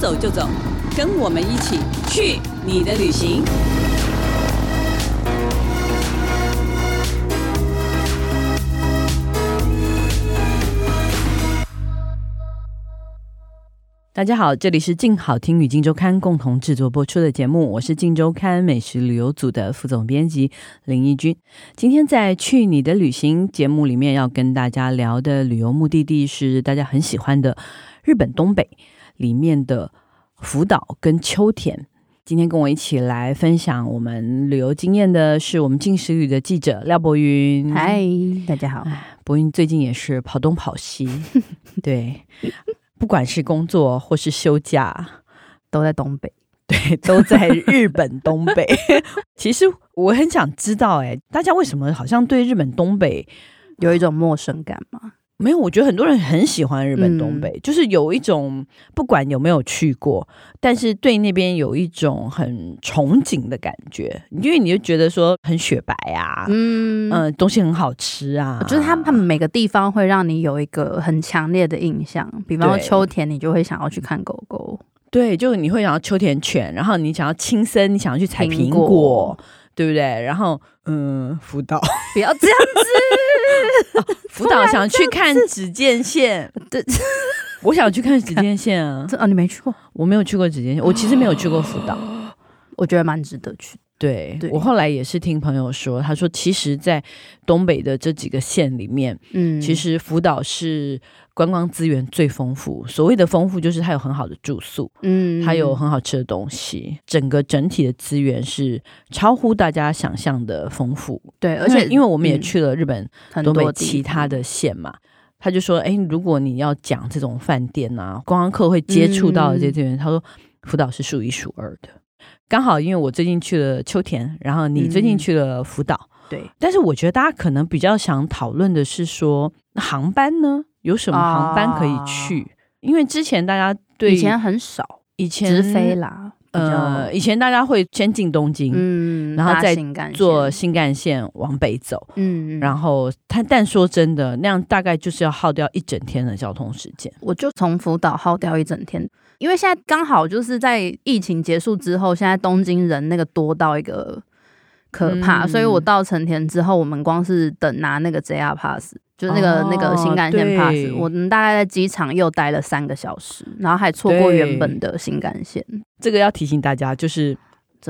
走就走，跟我们一起去你的旅行。大家好，这里是静好听与静周刊共同制作播出的节目，我是静周刊美食旅游组的副总编辑林义君。今天在去你的旅行节目里面要跟大家聊的旅游目的地是大家很喜欢的日本东北里面的福岛跟秋田。今天跟我一起来分享我们旅游经验的是我们近时旅的记者廖博云。嗨，大家好。博云最近也是跑东跑西，对。不管是工作或是休假，都在东北。对，都在日本东北。其实我很想知道，哎，大家为什么好像对日本东北有一种陌生感吗？没有，我觉得很多人很喜欢日本东北，嗯、就是有一种不管有没有去过，但是对那边有一种很憧憬的感觉，因为你就觉得说很雪白啊，嗯。嗯、呃，东西很好吃啊，就是他们他们每个地方会让你有一个很强烈的印象，比方说秋田，你就会想要去看狗狗，对，就你会想要秋田犬，然后你想要青森，你想要去采苹果，苹果对不对？然后嗯，福岛，不要这样子。哦、福岛想去看指见线，对，我想去看指见线啊！这 啊，你没去过？我没有去过指见线，我其实没有去过福岛，我觉得蛮值得去。对，对我后来也是听朋友说，他说其实，在东北的这几个县里面，嗯，其实福岛是观光资源最丰富。所谓的丰富，就是它有很好的住宿，嗯，它有很好吃的东西，整个整体的资源是超乎大家想象的丰富。对，而且因为我们也去了日本东北其他的县嘛，他就说，哎，如果你要讲这种饭店啊，观光客会接触到的这些资源，嗯，他说福岛是数一数二的。刚好，因为我最近去了秋田，然后你最近去了福岛，嗯、对。但是我觉得大家可能比较想讨论的是说，航班呢，有什么航班可以去？啊、因为之前大家对以前很少，以前直飞啦，呃，以前大家会先进东京，嗯，然后再坐新干线往北走，嗯，然后他但说真的，那样大概就是要耗掉一整天的交通时间。我就从福岛耗掉一整天。因为现在刚好就是在疫情结束之后，现在东京人那个多到一个可怕，嗯、所以我到成田之后，我们光是等拿那个 JR Pass，就是那个、哦、那个新干线 Pass，我们大概在机场又待了三个小时，然后还错过原本的新干线。这个要提醒大家，就是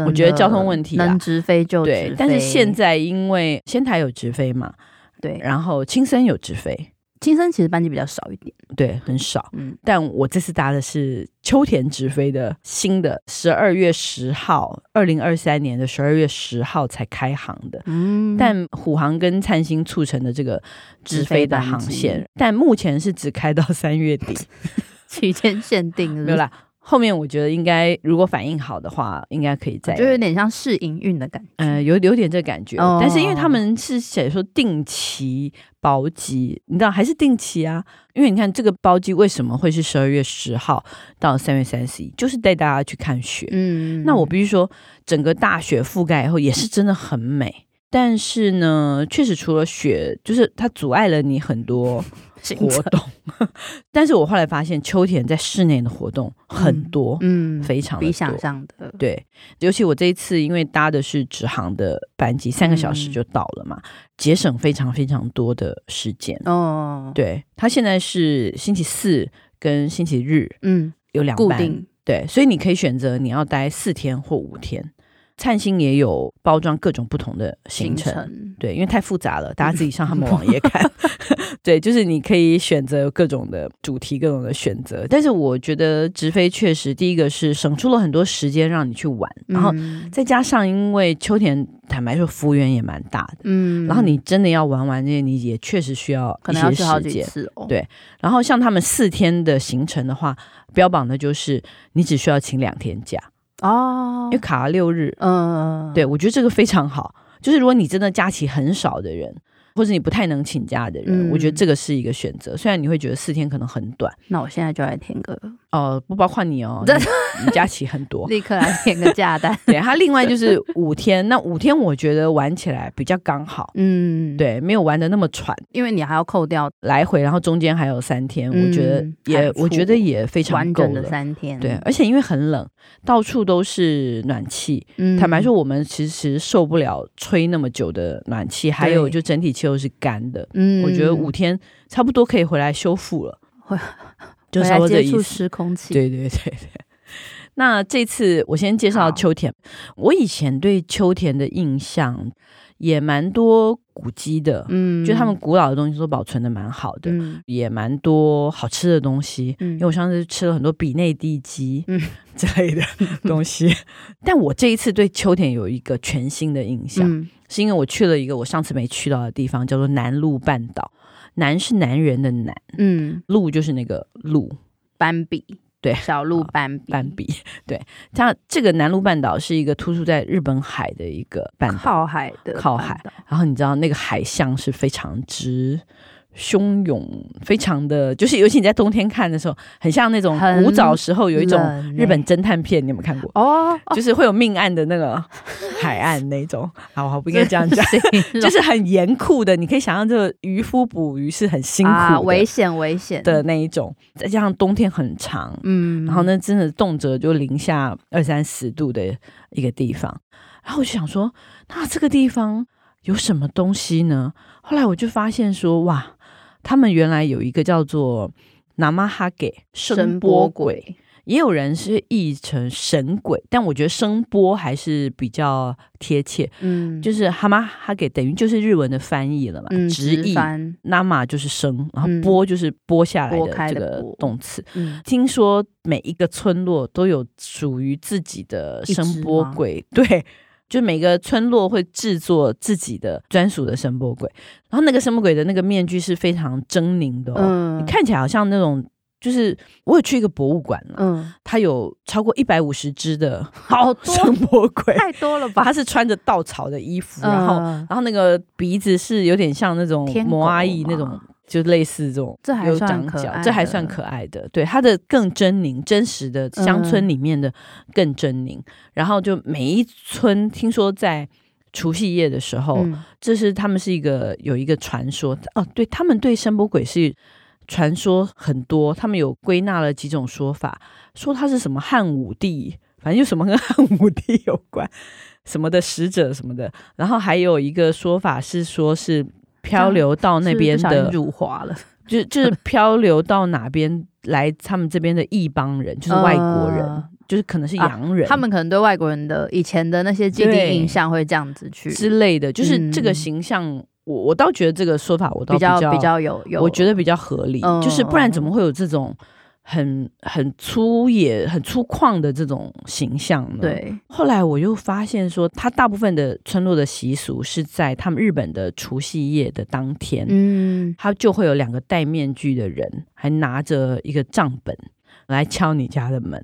我觉得交通问题能直飞就直飞，但是现在因为仙台有直飞嘛，对，然后青森有直飞。青森其实班机比较少一点，对，很少。嗯，但我这次搭的是秋田直飞的新的，十二月十号，二零二三年的十二月十号才开航的。嗯，但虎航跟灿星促成的这个直飞的航线，但目前是只开到三月底，期间限定是是？没有啦。后面我觉得应该，如果反应好的话，应该可以再，就有点像试营运的感觉，嗯、呃，有有点这感觉。哦、但是因为他们是写说定期包机，你知道还是定期啊？因为你看这个包机为什么会是十二月十号到三月三十一，就是带大家去看雪。嗯，那我必须说，整个大雪覆盖以后也是真的很美。但是呢，确实除了雪，就是它阻碍了你很多。活动，但是我后来发现秋田在室内的活动很多，嗯，非常比想象的对。尤其我这一次因为搭的是直航的班机，三个小时就到了嘛，节省非常非常多的时间哦。对，他现在是星期四跟星期日，嗯，有两班，固定，对，所以你可以选择你要待四天或五天。灿星也有包装各种不同的行程，行程对，因为太复杂了，大家自己上他们网页看。对，就是你可以选择各种的主题，各种的选择。但是我觉得直飞确实，第一个是省出了很多时间让你去玩，嗯、然后再加上因为秋田坦白说幅员也蛮大的，嗯，然后你真的要玩完这些，你也确实需要一些时间。哦、对，然后像他们四天的行程的话，标榜的就是你只需要请两天假。哦，因为卡了六日，嗯，对，我觉得这个非常好。就是如果你真的假期很少的人，或者你不太能请假的人，嗯、我觉得这个是一个选择。虽然你会觉得四天可能很短，那我现在就来填个哦，不包括你哦，你假期很多，立刻来填个假单。对，他另外就是五天，那五天我觉得玩起来比较刚好，嗯，对，没有玩的那么喘，因为你还要扣掉来回，然后中间还有三天，我觉得也我觉得也非常够了，完整的三天，对，而且因为很冷，到处都是暖气，坦白说，我们其实受不了吹那么久的暖气，还有就整体气候是干的，嗯，我觉得五天差不多可以回来修复了。就差不多这意思。对对对对。那这次我先介绍秋田。我以前对秋田的印象也蛮多古迹的，嗯，就他们古老的东西都保存的蛮好的，嗯，也蛮多好吃的东西。嗯，因为我上次吃了很多比内地鸡，嗯，之类的 东西。但我这一次对秋田有一个全新的印象，嗯，是因为我去了一个我上次没去到的地方，叫做南鹿半岛。男是男人的男，嗯，鹿就是那个鹿，斑比，对，小鹿斑比，斑比，对，它这个南鹿半岛是一个突出在日本海的一个半岛，靠海的，靠海，然后你知道那个海象是非常之。汹涌，非常的就是，尤其你在冬天看的时候，很像那种古早时候有一种日本侦探片，你有没有看过？哦，就是会有命案的那个 海岸那种。好，好，不应该这样讲，就是很严酷的。你可以想象，这个渔夫捕鱼是很辛苦的，危险危险的那一种。再加上冬天很长，嗯，然后呢，真的动辄就零下二三十度的一个地方。然后我就想说，那这个地方有什么东西呢？后来我就发现说，哇！他们原来有一个叫做“那玛哈给”声波鬼，也有人是译成神鬼，但我觉得声波还是比较贴切。嗯，就是哈玛哈给等于就是日文的翻译了嘛，嗯、直译。那玛就是声，然后波就是剥下来的这个动词。嗯、听说每一个村落都有属于自己的声波鬼，对。就每个村落会制作自己的专属的声波鬼，然后那个声波鬼的那个面具是非常狰狞的，哦，嗯，你看起来好像那种，就是我有去一个博物馆了，嗯，它有超过一百五十只的，好 声波鬼，太多了吧？它是穿着稻草的衣服，然后，嗯，然后那个鼻子是有点像那种摩阿姨那种。就类似这种，这还算可爱，这还算可爱的。对，它的更狰狞，真实的乡村里面的更狰狞。嗯、然后就每一村，听说在除夕夜的时候，嗯、这是他们是一个有一个传说哦。对，他们对山波鬼是传说很多，他们有归纳了几种说法，说他是什么汉武帝，反正就什么跟 汉武帝有关，什么的使者什么的。然后还有一个说法是说是。漂流到那边的入华了，就就是漂流到哪边来，他们这边的异邦人就是外国人，呃、就是可能是洋人、啊，他们可能对外国人的以前的那些既定印象会这样子去之类的，就是这个形象，嗯、我我倒觉得这个说法我倒比较比较，比较有有，我觉得比较合理，嗯、就是不然怎么会有这种。很很粗野、很粗犷的这种形象呢。对，后来我又发现说，他大部分的村落的习俗是在他们日本的除夕夜的当天，嗯，他就会有两个戴面具的人，还拿着一个账本来敲你家的门。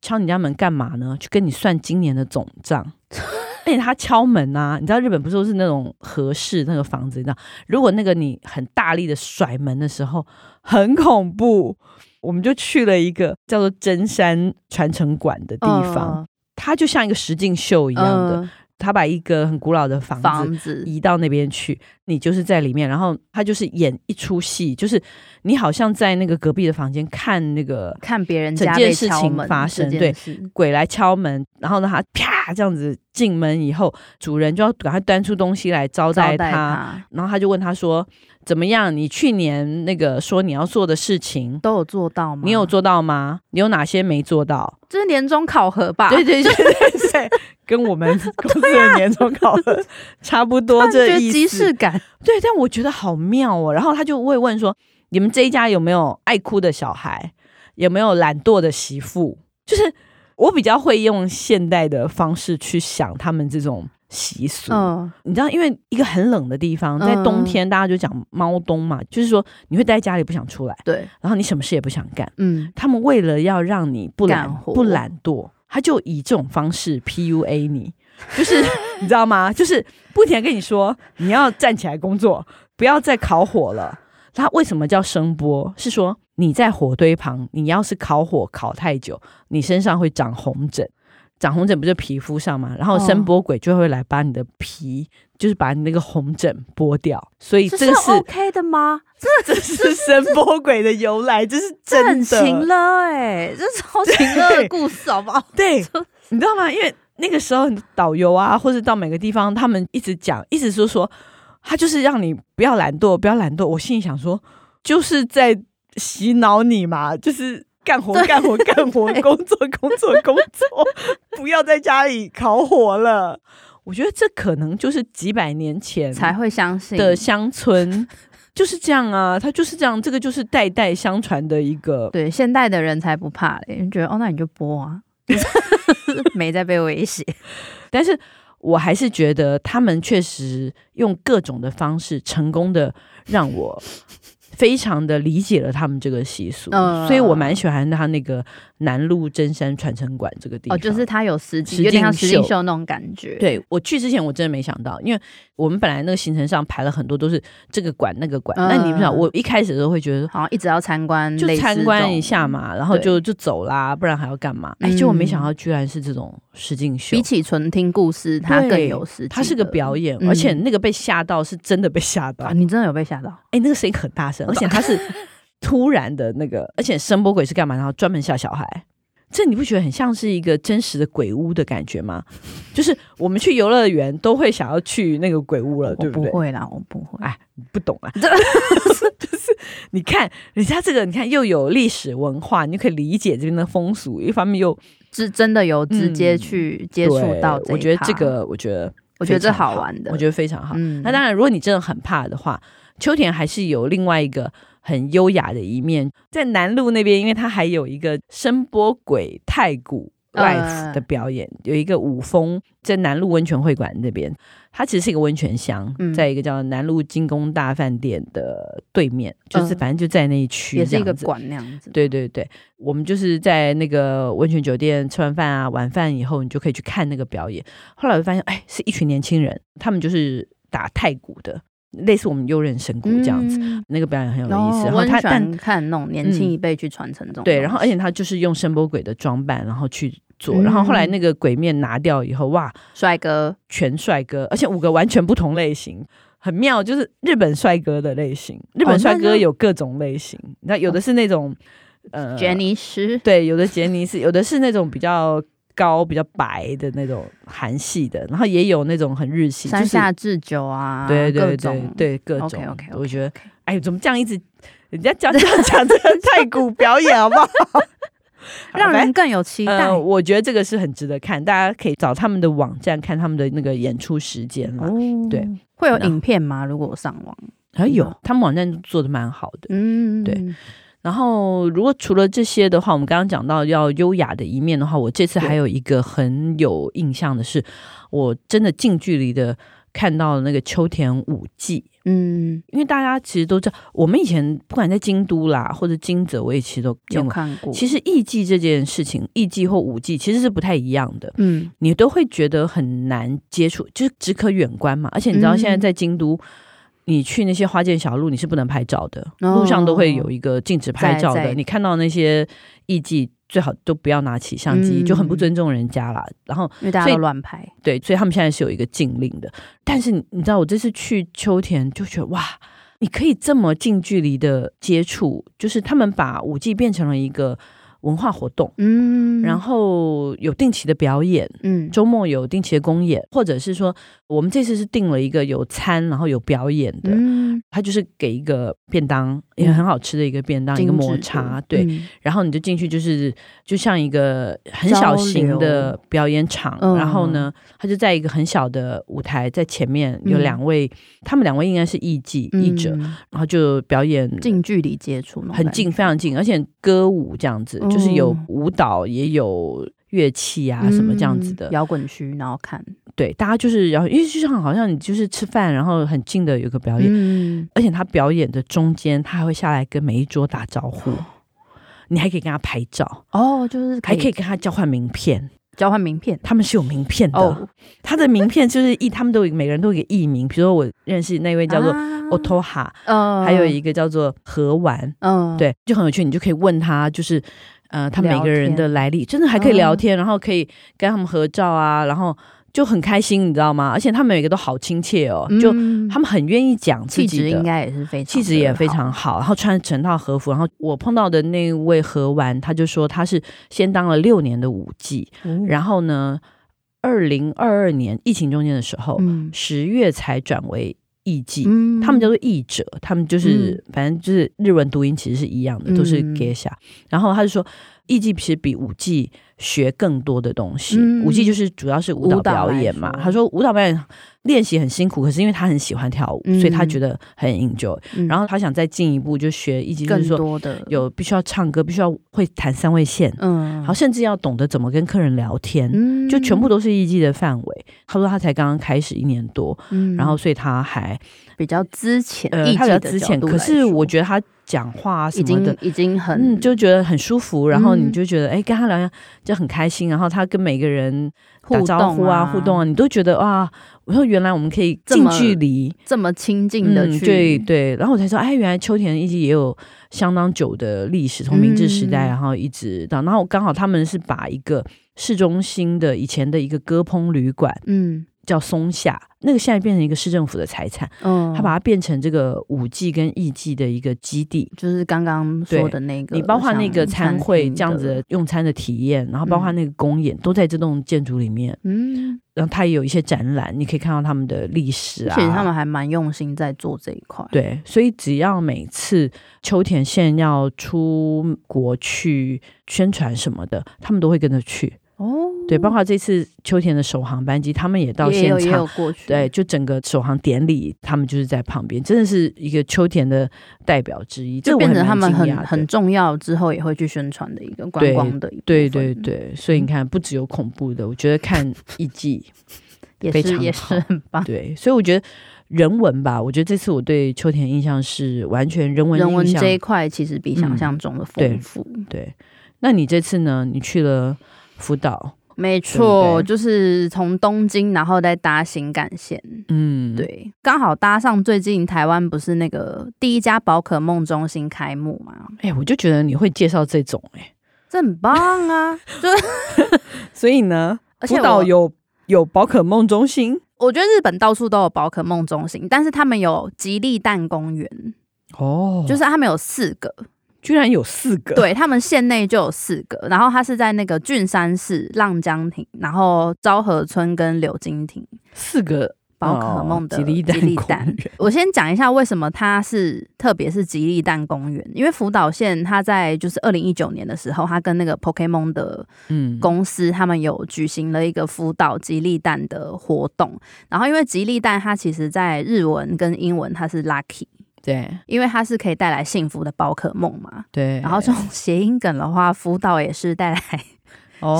敲你家门干嘛呢？去跟你算今年的总账。而且他敲门啊，你知道日本不是都是那种合适那个房子，你知道，如果那个你很大力的甩门的时候，很恐怖。我们就去了一个叫做真山传承馆的地方，它就像一个实境秀一样的。他把一个很古老的房子移到那边去，你就是在里面，然后他就是演一出戏，就是你好像在那个隔壁的房间看那个看别人整件事情发生，对，鬼来敲门，然后呢，他啪这样子进门以后，主人就要赶快端出东西来招待他，然后他就问他说。怎么样？你去年那个说你要做的事情都有做到吗？你有做到吗？你有哪些没做到？这是年终考核吧？对对对 对对，跟我们 公司的年终考核 差不多这意思。即视感，对，但我觉得好妙哦。然后他就会问说：“你们这一家有没有爱哭的小孩？有没有懒惰的媳妇？”就是我比较会用现代的方式去想他们这种。习俗，嗯、你知道，因为一个很冷的地方，在冬天，大家就讲猫冬嘛，嗯、就是说你会待在家里不想出来，对，然后你什么事也不想干，嗯，他们为了要让你不懒活不懒惰，他就以这种方式 PUA 你，就是 你知道吗？就是不停地跟你说你要站起来工作，不要再烤火了。他为什么叫声波？是说你在火堆旁，你要是烤火烤太久，你身上会长红疹。长红疹不就皮肤上吗？然后声波鬼就会来把你的皮，哦、就是把你那个红疹剥掉。所以这个是，是 OK 的吗？这这是声波鬼的由来，这是真的。情了哎，这超情了的故事，好不好？对，你知道吗？因为那个时候导游啊，或者到每个地方，他们一直讲，一直说说，他就是让你不要懒惰，不要懒惰。我心里想说，就是在洗脑你嘛，就是。干活，干活，干活，工作，工作，工作，不要在家里烤火了。我觉得这可能就是几百年前才会相信的乡村 就是这样啊，他就是这样，这个就是代代相传的一个。对，现代的人才不怕嘞，觉得哦，那你就播啊，没在被威胁。但是我还是觉得他们确实用各种的方式成功的让我。非常的理解了他们这个习俗，嗯、所以我蛮喜欢他那个南路真山传承馆这个地方。哦，就是他有实景，有点像实景秀那种感觉。对，我去之前我真的没想到，因为我们本来那个行程上排了很多都是这个馆那个馆，那、嗯、你不知道，我一开始都会觉得好像一直要参观，就参观一下嘛，然后就就走啦，不然还要干嘛？哎、嗯，结果没想到居然是这种实景秀，比起纯听故事，它更有实景。它是个表演，而且那个被吓到是真的被吓到、你真的有被吓到？哎，那个声音很大声，而且他是突然的那个，而且声波鬼是干嘛？然后专门吓小孩。这你不觉得很像是一个真实的鬼屋的感觉吗？就是我们去游乐园都会想要去那个鬼屋了，对不对？不会啦，我不会。哎，不懂啊。就是你看人家这个，你看又有历史文化，你就可以理解这边的风俗。一方面又是真的有直接去接触到、嗯。我觉得这个，我觉得我觉得这好玩的，我觉得非常好。嗯、那当然，如果你真的很怕的话，秋田还是有另外一个。很优雅的一面，在南路那边，因为它还有一个声波鬼太鼓 live 的表演，呃、有一个舞风在南路温泉会馆那边，它其实是一个温泉乡，嗯、在一个叫南路金宫大饭店的对面，就是反正就在那一区，也是一个馆那样子。对对对，我们就是在那个温泉酒店吃完饭啊，晚饭以后，你就可以去看那个表演。后来我就发现，哎，是一群年轻人，他们就是打太鼓的。类似我们右任神鼓这样子，嗯、那个表演很有意思。然后他但看那种年轻一辈去传承这种、嗯，对，然后而且他就是用声波鬼的装扮，然后去做。嗯、然后后来那个鬼面拿掉以后，哇，帅哥，全帅哥，而且五个完全不同类型，很妙，就是日本帅哥的类型。日本帅哥有各种类型，那、哦、有的是那种、哦、呃，杰尼斯，对，有的杰尼斯，有的是那种比较。高比较白的那种韩系的，然后也有那种很日系，山下智久啊，对对对对，各种。OK OK，我觉得，哎，怎么这样一直人家讲这样讲这个太古表演好不好？让人更有期待。我觉得这个是很值得看，大家可以找他们的网站看他们的那个演出时间了。对，会有影片吗？如果我上网，还有他们网站做的蛮好的。嗯，对。然后，如果除了这些的话，我们刚刚讲到要优雅的一面的话，我这次还有一个很有印象的是，我真的近距离的看到了那个秋田舞祭。嗯，因为大家其实都知道，我们以前不管在京都啦，或者金泽，我也其实都有看过。其实艺妓这件事情，艺妓或舞妓其实是不太一样的。嗯，你都会觉得很难接触，就是只可远观嘛。而且你知道，现在在京都。嗯你去那些花间小路，你是不能拍照的，哦、路上都会有一个禁止拍照的。你看到那些艺妓，最好都不要拿起相机，嗯、就很不尊重人家啦。然后因为大家都乱拍，对，所以他们现在是有一个禁令的。但是你知道，我这次去秋田就觉得哇，你可以这么近距离的接触，就是他们把舞妓变成了一个。文化活动，嗯，然后有定期的表演，嗯，周末有定期的公演，或者是说，我们这次是定了一个有餐，然后有表演的，嗯，他就是给一个便当，也很好吃的一个便当，嗯、一个抹茶，对，嗯、然后你就进去，就是就像一个很小型的表演场，然后呢，他就在一个很小的舞台，在前面有两位，嗯、他们两位应该是艺妓艺者，然后就表演近距离接触，很近，非常近，而且歌舞这样子。就是有舞蹈，也有乐器啊，什么这样子的。摇滚区，然后看，对，大家就是然后，因为就像好像你就是吃饭，然后很近的有个表演，嗯、而且他表演的中间，他还会下来跟每一桌打招呼，哦、你还可以跟他拍照哦，就是还可以跟他交换名片，交换名片，他们是有名片的。哦、他的名片就是艺，他们都有每个人都有一个艺名，比如说我认识那位叫做 Otoha，嗯，还有一个叫做和丸，嗯，对，就很有趣，你就可以问他，就是呃，他们每个人的来历，真的还可以聊天，嗯、然后可以跟他们合照啊，然后。就很开心，你知道吗？而且他们每个都好亲切哦，嗯、就他们很愿意讲自己的，气质应该也是非常气质也非常好，然后穿整套和服。然后我碰到的那位和丸，他就说他是先当了六年的舞伎，嗯、然后呢，二零二二年疫情中间的时候，十、嗯、月才转为艺伎。嗯、他们叫做艺者，他们就是、嗯、反正就是日文读音其实是一样的，都是 geisha。然后他就说。艺伎其实比舞伎学更多的东西，嗯、舞伎就是主要是舞蹈表演嘛。他说舞蹈表演练习很辛苦，可是因为他很喜欢跳舞，嗯、所以他觉得很 enjoy。嗯、然后他想再进一步就学艺伎，就是说有必须要唱歌，必须要会弹三味线，嗯，然后甚至要懂得怎么跟客人聊天，嗯、就全部都是艺伎的范围。他说他才刚刚开始一年多，嗯、然后所以他还比较之前，呃，他比较之前。可是我觉得他。讲话什么的已经，很、嗯，就觉得很舒服，然后你就觉得哎、嗯，跟他聊天就很开心，然后他跟每个人打招呼啊、互动啊，互动啊你都觉得哇，我说原来我们可以近距离这么亲近的去、嗯，对对，然后我才说哎，原来秋田一直也有相当久的历史，从明治时代然后一直到，然后刚好他们是把一个市中心的以前的一个歌烹旅馆，嗯。叫松下，那个现在变成一个市政府的财产，嗯，他把它变成这个五 G 跟艺伎的一个基地，就是刚刚说的那个，你包括那个餐会这样子用餐的体验，然后包括那个公演，都在这栋建筑里面，嗯，然后它也有一些展览，你可以看到他们的历史啊，其实他们还蛮用心在做这一块，对，所以只要每次秋田县要出国去宣传什么的，他们都会跟着去。哦，对，包括这次秋田的首航班机，他们也到现场，过去。对，就整个首航典礼，他们就是在旁边，真的是一个秋田的代表之一，就变成他们很很重要，之后也会去宣传的一个观光的一。对对对，所以你看，不只有恐怖的，我觉得看艺伎 非常好，也是很棒。对，所以我觉得人文吧，我觉得这次我对秋田印象是完全人文，人文这一块其实比想象中的丰富。嗯，对，对，那你这次呢？你去了？福岛，没错，就是从东京，然后再搭新干线。嗯，对，刚好搭上最近台湾不是那个第一家宝可梦中心开幕嘛？哎、欸，我就觉得你会介绍这种、欸，哎，这很棒啊！就所以呢，福岛有有宝可梦中心，我觉得日本到处都有宝可梦中心，但是他们有吉利蛋公园哦，就是他们有四个。居然有四个，对，他们县内就有四个，然后它是在那个郡山市浪江亭，然后昭和村跟柳金亭四个宝可梦的吉利蛋。吉利蛋 我先讲一下为什么它是特别是吉利蛋公园，因为福岛县它在就是二零一九年的时候，它跟那个 Pokemon 的嗯公司，他们有举行了一个福岛吉利蛋的活动，然后因为吉利蛋它其实在日文跟英文它是 Lucky。对，因为它是可以带来幸福的宝可梦嘛。对，然后这种谐音梗的话，福岛也是带来。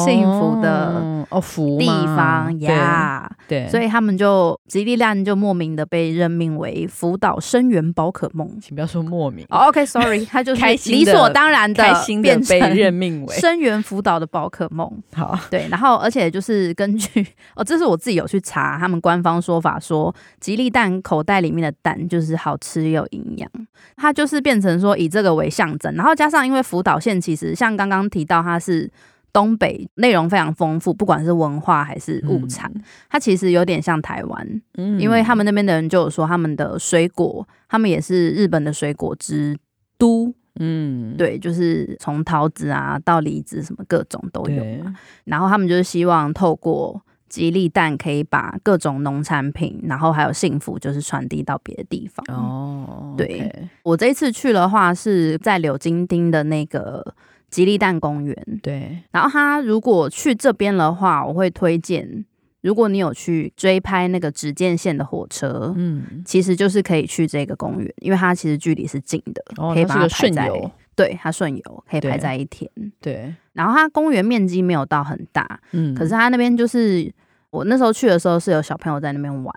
幸福的哦，福地方呀，对，所以他们就吉利蛋就莫名的被任命为福岛生源宝可梦，请不要说莫名。OK，Sorry，他就是理所当然的开心的被任命为生源福岛的宝可梦。好，对，然后而且就是根据 哦，这是我自己有去查他们官方说法，说吉利蛋口袋里面的蛋就是好吃又营养，它就是变成说以这个为象征，然后加上因为福岛县其实像刚刚提到它是。东北内容非常丰富，不管是文化还是物产，嗯、它其实有点像台湾，嗯，因为他们那边的人就有说，他们的水果，他们也是日本的水果之都，嗯，对，就是从桃子啊到梨子什么各种都有嘛，然后他们就是希望透过吉利蛋可以把各种农产品，然后还有幸福，就是传递到别的地方。哦，对。我这一次去的话是在柳金町的那个。吉利蛋公园，对。然后他如果去这边的话，我会推荐，如果你有去追拍那个直见线的火车，嗯，其实就是可以去这个公园，因为它其实距离是近的，哦、可以把它排在，顺游。对，它顺游可以排在一天。对。然后它公园面积没有到很大，嗯，可是它那边就是我那时候去的时候是有小朋友在那边玩，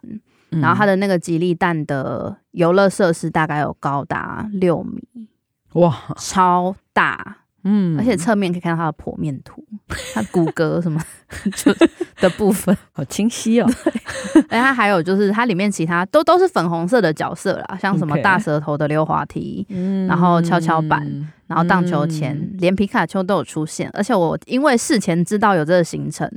嗯、然后它的那个吉利蛋的游乐设施大概有高达六米，哇，超大。嗯，而且侧面可以看到它的剖面图，它骨骼什么 就的部分 好清晰哦。而且它还有就是它里面其他都都是粉红色的角色啦，像什么大舌头的溜滑梯，嗯，然后跷跷板，然后荡秋千，嗯、连皮卡丘都有出现。而且我因为事前知道有这个行程，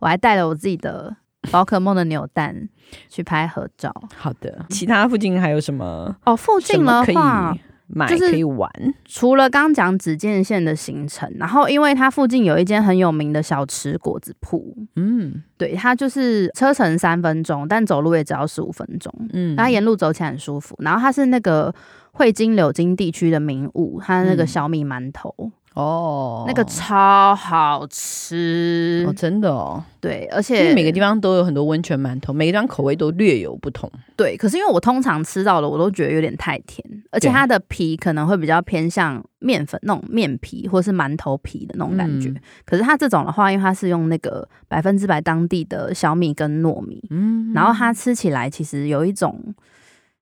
我还带了我自己的宝可梦的扭蛋去拍合照。好的，其他附近还有什么？哦，附近的话。买可以玩，除了刚讲紫禁线的行程，然后因为它附近有一间很有名的小吃果子铺，嗯，对，它就是车程三分钟，但走路也只要十五分钟，嗯，它沿路走起来很舒服。然后它是那个汇金柳金地区的名物，它那个小米馒头。嗯哦，那个超好吃哦，真的哦。对，而且每个地方都有很多温泉馒头，每个地方口味都略有不同。对，可是因为我通常吃到的，我都觉得有点太甜，而且它的皮可能会比较偏向面粉那种面皮，或是馒头皮的那种感觉。嗯、可是它这种的话，因为它是用那个百分之百当地的小米跟糯米，嗯，然后它吃起来其实有一种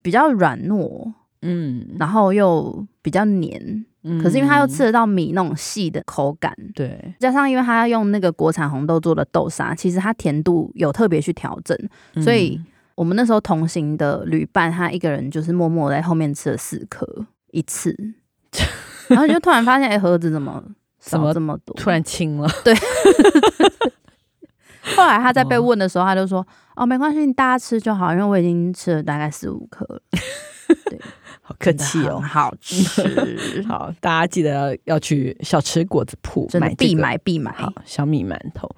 比较软糯，嗯，然后又比较黏。可是因为它又吃得到米那种细的口感，对，加上因为它要用那个国产红豆做的豆沙，其实它甜度有特别去调整，所以我们那时候同行的旅伴，他一个人就是默默在后面吃了四颗一次，然后就突然发现，哎，盒子怎么 少这么多？突然轻了，对。后来他在被问的时候，他就说：“哦，没关系，你大家吃就好，因为我已经吃了大概四五颗了。”对。好客气哦，好吃。好，大家记得要要去小吃果子铺买必买必买。好，小米馒头。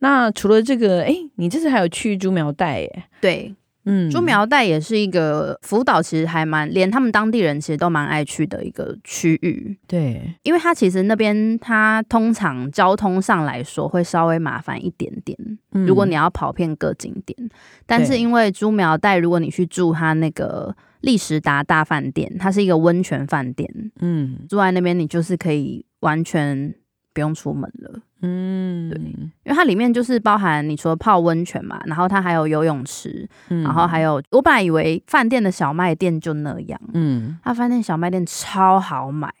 那除了这个，哎，你这次还有去猪苗代耶？对，嗯，猪苗代也是一个福岛，其实还蛮连他们当地人其实都蛮爱去的一个区域。对，因为它其实那边它通常交通上来说会稍微麻烦一点点。嗯，如果你要跑遍各景点，但是因为猪苗代，如果你去住它那个。利时达大饭店，它是一个温泉饭店。嗯，住在那边，你就是可以完全不用出门了。嗯，对，因为它里面就是包含你除了泡温泉嘛，然后它还有游泳池，嗯、然后还有我本来以为饭店的小卖店就那样，嗯，它饭店小卖店超好买，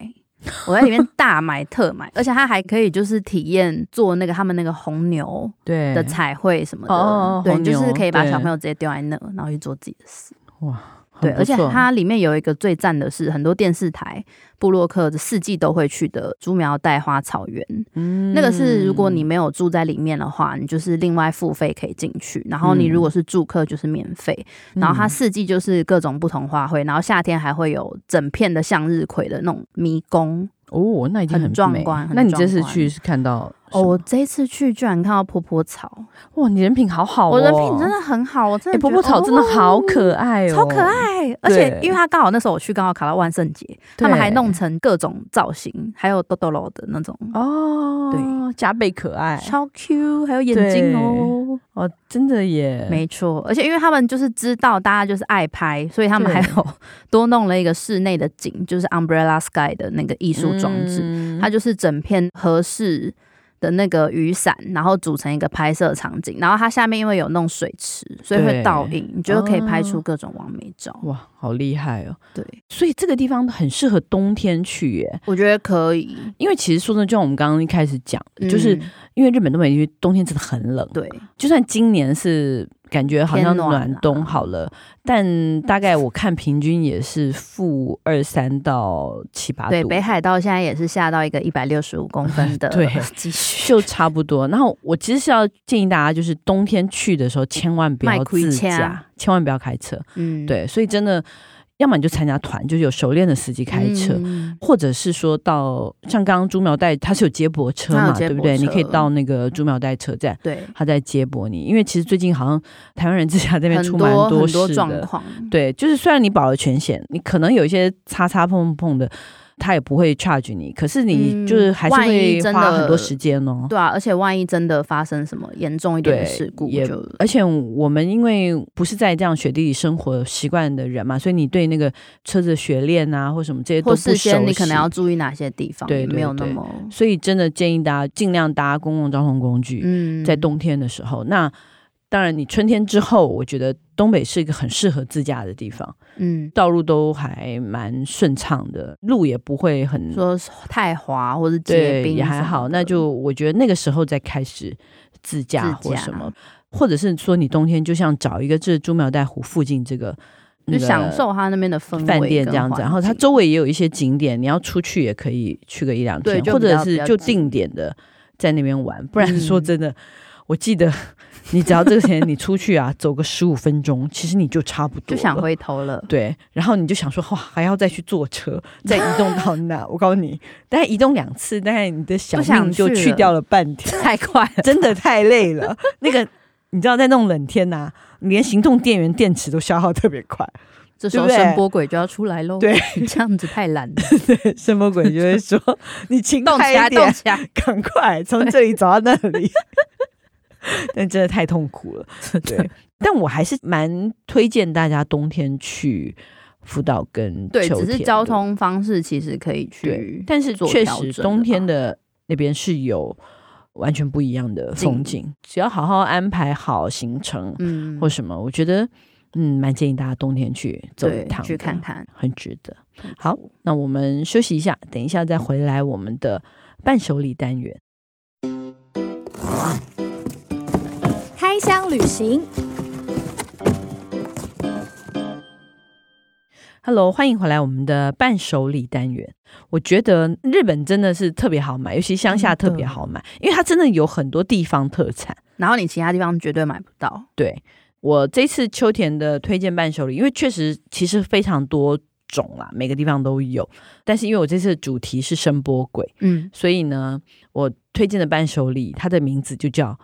我在里面大买特买，而且它还可以就是体验做那个他们那个红牛对的彩绘什么的，哦、对，就是可以把小朋友直接丢在那，然后去做自己的事。哇。对，而且它里面有一个最赞的是，很多电视台、布洛克的四季都会去的猪苗带花草原。嗯，那个是如果你没有住在里面的话，你就是另外付费可以进去。然后你如果是住客，就是免费。嗯、然后它四季就是各种不同花卉，然后夏天还会有整片的向日葵的那种迷宫。哦，那已经很，很壮观。那你这次去是看到？哦，我这一次去居然看到婆婆草，哇！你人品好好哦，我人品真的很好，我真的。婆婆草真的好可爱哦，超可爱！而且因为它刚好那时候我去刚好卡到万圣节，他们还弄成各种造型，还有豆豆楼的那种。哦，对，加倍可爱，超 Q，还有眼睛哦，哦，真的耶，没错。而且因为他们就是知道大家就是爱拍，所以他们还有多弄了一个室内的景，就是 Umbrella Sky 的那个艺术装置，它就是整片合适的那个雨伞，然后组成一个拍摄场景，然后它下面因为有弄水池，所以会倒影，你觉得可以拍出各种完美照。哇，好厉害哦！对，所以这个地方很适合冬天去耶。我觉得可以，因为其实说真的，就像我们刚刚一开始讲，嗯、就是因为日本东北地区冬天真的很冷。对，就算今年是。感觉好像暖冬好了，啊、但大概我看平均也是负二三到七八度。对，北海道现在也是下到一个一百六十五公分的，对，就差不多。然后我其实是要建议大家，就是冬天去的时候千万不要自驾，千万不要开车。嗯，对，所以真的。要么你就参加团，就是有熟练的司机开车，嗯、或者是说到像刚刚朱苗带，他是有接驳车嘛，对不对？你可以到那个朱苗带车站，对，他在接驳你。因为其实最近好像台湾人自驾这边出蛮多事的，很多状况。对，就是虽然你保了全险，你可能有一些擦擦碰碰的。他也不会 charge 你，可是你就是还是会花很多时间哦。对啊，而且万一真的发生什么严重一点的事故，也而且我们因为不是在这样雪地里生活习惯的人嘛，所以你对那个车子的雪链啊或什么这些都不熟悉，你可能要注意哪些地方，对，没有那么。所以真的建议大家尽量搭公共交通工具。嗯，在冬天的时候，那当然你春天之后，我觉得。东北是一个很适合自驾的地方，嗯，道路都还蛮顺畅的，路也不会很说太滑或者结冰，也还好。那就我觉得那个时候再开始自驾或什么，或者是说你冬天就像找一个这朱苗带湖附近这个。就享受他那边的氛围，饭店这样子，然后它周围也有一些景点，你要出去也可以去个一两天，或者是就定点的在那边玩。不然说真的，嗯、我记得 你只要这个钱你出去啊，走个十五分钟，其实你就差不多就想回头了。对，然后你就想说哇，还要再去坐车，再移动到那。我告诉你，大概移动两次，大概你的小命就去掉了半天，太快了，真的太累了。那个。你知道，在那种冷天呐、啊，连行动电源电池都消耗特别快，这时候声波鬼就要出来喽。对，这样子太懒了。对，声波鬼就会说：“你勤快一点，赶快从这里走到那里。”但真的太痛苦了。对，但我还是蛮推荐大家冬天去福岛跟。对，只是交通方式其实可以去，但是确实冬天的那边是有。完全不一样的风景，只要好好安排好行程，嗯，或什么，我觉得，嗯，蛮建议大家冬天去走一趟，去看看，很值得。好，那我们休息一下，等一下再回来我们的伴手礼单元，开箱旅行。Hello，欢迎回来我们的伴手礼单元。我觉得日本真的是特别好买，尤其乡下特别好买，因为它真的有很多地方特产，然后你其他地方绝对买不到。对，我这次秋田的推荐伴手礼，因为确实其实非常多种啦，每个地方都有。但是因为我这次的主题是声波鬼，嗯，所以呢，我推荐的伴手礼它的名字就叫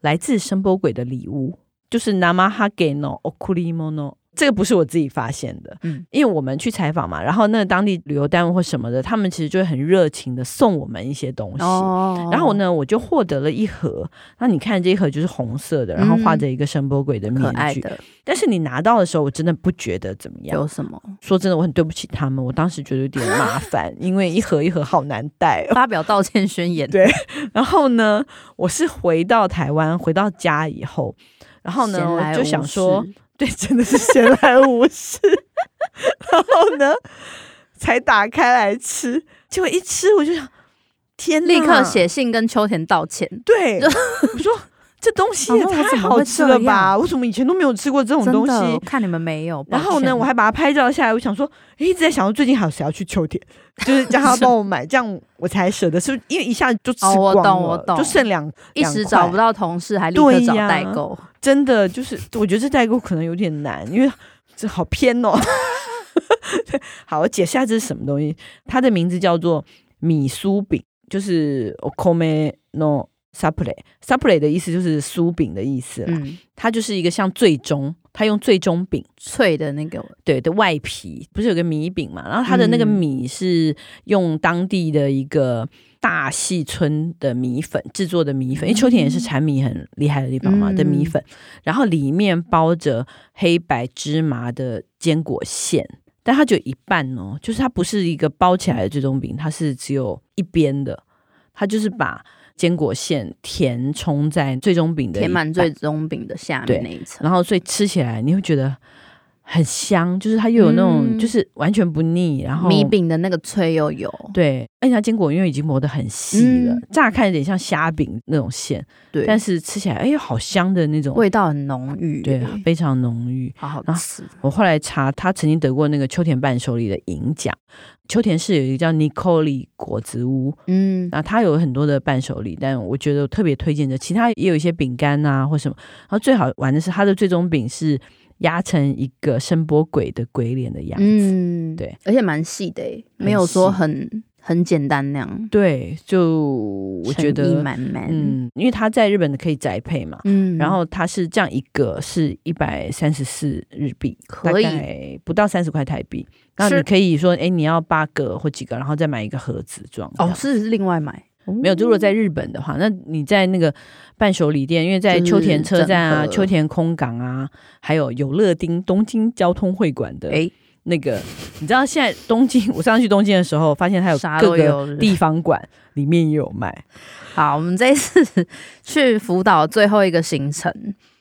来自声波鬼的礼物，就是 Namahage no Okurimono。这个不是我自己发现的，嗯，因为我们去采访嘛，然后那当地旅游单位或什么的，他们其实就会很热情的送我们一些东西，哦，然后呢，我就获得了一盒，那你看这一盒就是红色的，然后画着一个声波鬼的面具，嗯，但是你拿到的时候，我真的不觉得怎么样。有什么？说真的，我很对不起他们，我当时觉得有点麻烦，因为一盒一盒好难带，哦，发表道歉宣言。对，然后呢，我是回到台湾，回到家以后，然后呢，我就想说。对，真的是闲来无事，然后呢，才打开来吃，结果一吃我就想，天，立刻写信跟秋田道歉。对，我说这东西也太好吃了吧？我怎么以前都没有吃过这种东西？看你们没有。然后呢，我还把它拍照下来。我想说，一直在想说，最近还有谁要去秋田？就是叫他帮我买，这样我才舍得。是不是因为一下子就吃光了？我懂，我懂，就剩两，一时找不到同事，还立刻找代购。真的就是，我觉得这代购可能有点难，因为这好偏哦。好，我解释下这是什么东西。它的名字叫做米酥饼，就是 okome no sappure 的意思就是酥饼的意思啦。嗯，它就是一个像最终，它用最终饼脆的那个对的外皮，不是有个米饼嘛？然后它的那个米是用当地的一个。大细村的米粉制作的米粉，因为秋田也是产米很厉害的地方嘛，的米粉，然后里面包着黑白芝麻的坚果馅，但它就一半哦，就是它不是一个包起来的最终饼，它是只有一边的，它就是把坚果馅填充在最终饼的，填满最终饼的下面那一层，然后所以吃起来你会觉得。很香，就是它又有那种，就是完全不腻，嗯、然后米饼的那个脆又有，对，而且它坚果因为已经磨得很细了，嗯、乍看有点像虾饼那种馅，对，但是吃起来哎呦好香的那种，味道很浓郁，对，非常浓郁，好好吃。我后来查，他曾经得过那个秋田伴手礼的银奖。秋田市有一个叫尼可利果子屋，嗯，那它有很多的伴手礼，但我觉得我特别推荐的，其他也有一些饼干啊或什么，然后最好玩的是它的最终饼是。压成一个声波鬼的鬼脸的样子，嗯，对，而且蛮细的，没有说很很简单那样。对，就我觉得，嗯，因为它在日本的可以宅配嘛，嗯，然后它是这样一个是一百三十四日币，可以不到三十块台币。那你可以说，哎，你要八个或几个，然后再买一个盒子装。哦，是另外买。没有，如果在日本的话，那你在那个伴手礼店，因为在秋田车站啊、秋田空港啊，还有有乐町东京交通会馆的，哎，那个你知道现在东京，我上次去东京的时候，发现它有各个地方馆里面也有卖。好，我们这一次 去福岛最后一个行程，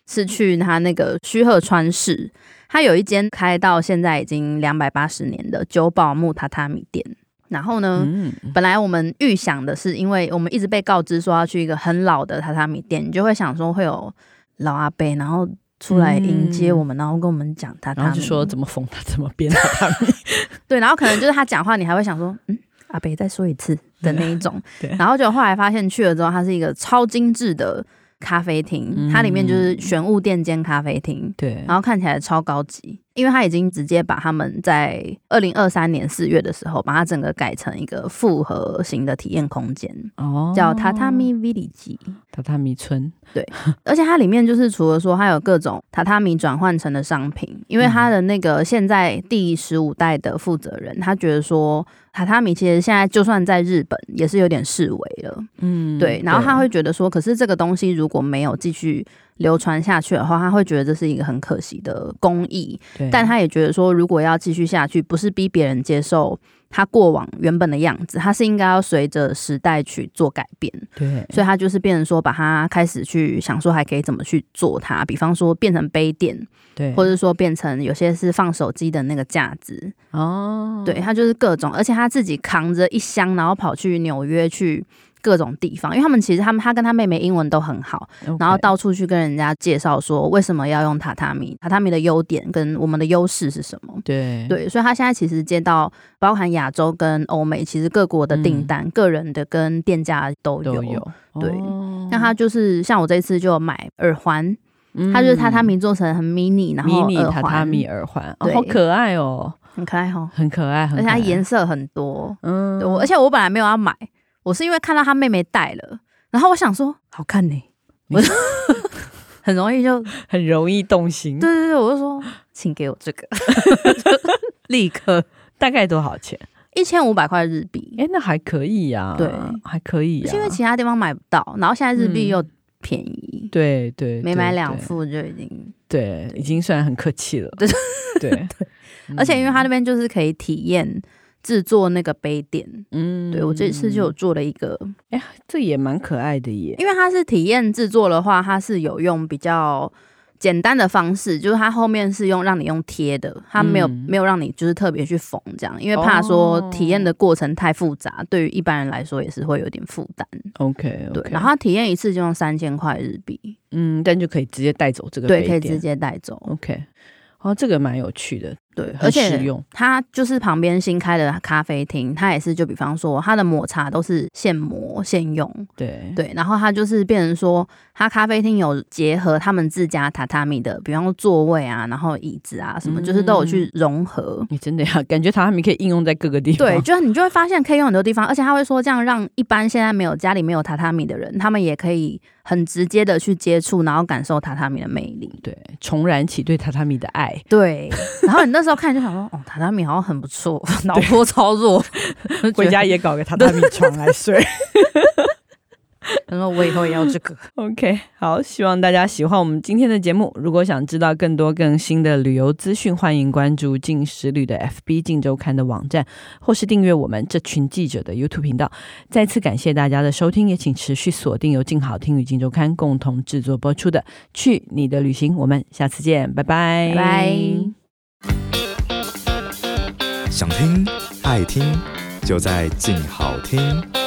是去它那个须贺川市，它有一间开到现在已经两百八十年的久保木榻榻米店。然后呢，嗯、本来我们预想的是，因为我们一直被告知说要去一个很老的榻榻米店，你就会想说会有老阿伯，然后出来迎接我们，嗯、然后跟我们讲榻榻米，然后就说怎么缝它，怎么编榻榻米。对，然后可能就是他讲话，你还会想说，嗯，阿伯再说一次的那一 种。对，然后就后来发现去了之后，它是一个超精致的。咖啡厅，它里面就是玄武店间咖啡厅，对，然后看起来超高级，因为他已经直接把他们在二零二三年四月的时候，把它整个改成一个复合型的体验空间，哦，叫榻榻米 Village，榻榻米村，对，而且它里面就是除了说它有各种榻榻米转换成的商品，因为它的那个现在第十五代的负责人，他觉得说。榻榻米其实现在就算在日本也是有点式微了，嗯，对。然后他会觉得说，可是这个东西如果没有继续流传下去的话，他会觉得这是一个很可惜的工艺。但他也觉得说，如果要继续下去，不是逼别人接受他过往原本的样子，他是应该要随着时代去做改变。对。所以他就是变成说，把它开始去想说，还可以怎么去做它，比方说变成杯垫。对，或者说变成有些是放手机的那个架子哦，对，他就是各种，而且他自己扛着一箱，然后跑去纽约去各种地方，因为他们其实他们他跟他妹妹英文都很好.然后到处去跟人家介绍说为什么要用榻榻米，榻榻米的优点跟我们的优势是什么？对。对，所以他现在其实接到包含亚洲跟欧美，其实各国的订单，嗯、个人的跟店家都有，都有。对，那、哦、他就是像我这次就买耳环。它就是榻榻米做成很迷你，然后迷你榻榻米耳环，哦，好可爱哦，很可爱哦，很可爱，而且它颜色很多，嗯，而且我本来没有要买，我是因为看到他妹妹戴了，然后我想说好看呢，我就很容易就 很容易动心，对对对，我就说请给我这个，立刻，大概多少钱？一千五百块日币，哎，那还可以呀，对，还可以，是因为其他地方买不到，然后现在日币又。便宜，对对，没买两副就已经对，已经算很客气了。对对，而且因为他那边就是可以体验制作那个杯垫，嗯，对我这次就有做了一个，哎呀，这也蛮可爱的耶。因为它是体验制作的话，它是有用比较。简单的方式就是它后面是用让你用贴的，它没有、嗯、没有让你就是特别去缝这样，因为怕说体验的过程太复杂，哦、对于一般人来说也是会有点负担。OK，, okay. 对，然后它体验一次就用三千块日币，嗯，但就可以直接带走这个，对，可以直接带走。OK，哦，这个蛮有趣的。对，而且它就是旁边新开的咖啡厅，它也是就比方说它的抹茶都是现磨现用，对对，然后它就是变成说，它咖啡厅有结合他们自家榻榻米的，比方说座位啊，然后椅子啊什么，就是都有去融合。你真的呀，感觉榻榻米可以应用在各个地方。对，就是你就会发现可以用很多地方，而且他会说这样让一般现在没有家里没有榻榻米的人，他们也可以很直接的去接触，然后感受榻榻米的魅力，对，重燃起对榻榻米的爱。对，然后你那时候看就想说，哦，榻榻米好像很不错，脑波超弱，回家也搞个榻榻米床来睡。然后我以后也要这个。OK，好，希望大家喜欢我们今天的节目。如果想知道更多更新的旅游资讯，欢迎关注镜食旅的 FB、镜周刊的网站，或是订阅我们这群记者的 YouTube 频道。再次感谢大家的收听，也请持续锁定由静好听与镜周刊共同制作播出的《去你的旅行》，我们下次见，拜拜，拜拜。想听爱听，就在静好听。